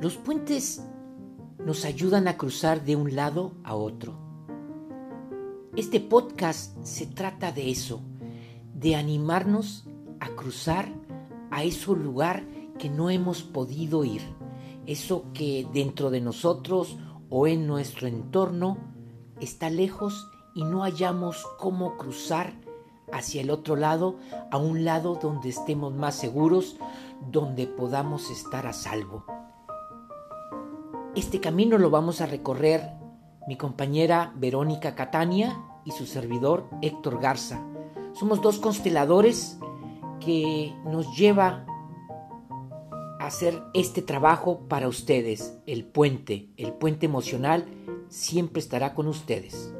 Los puentes nos ayudan a cruzar de un lado a otro. Este podcast se trata de eso, de animarnos a cruzar a ese lugar que no hemos podido ir, eso que dentro de nosotros o en nuestro entorno está lejos y no hallamos cómo cruzar hacia el otro lado, a un lado donde estemos más seguros, donde podamos estar a salvo. Este camino lo vamos a recorrer mi compañera Verónica Catania y su servidor Héctor Garza. Somos dos consteladores que nos lleva a hacer este trabajo para ustedes. El puente, el puente emocional siempre estará con ustedes.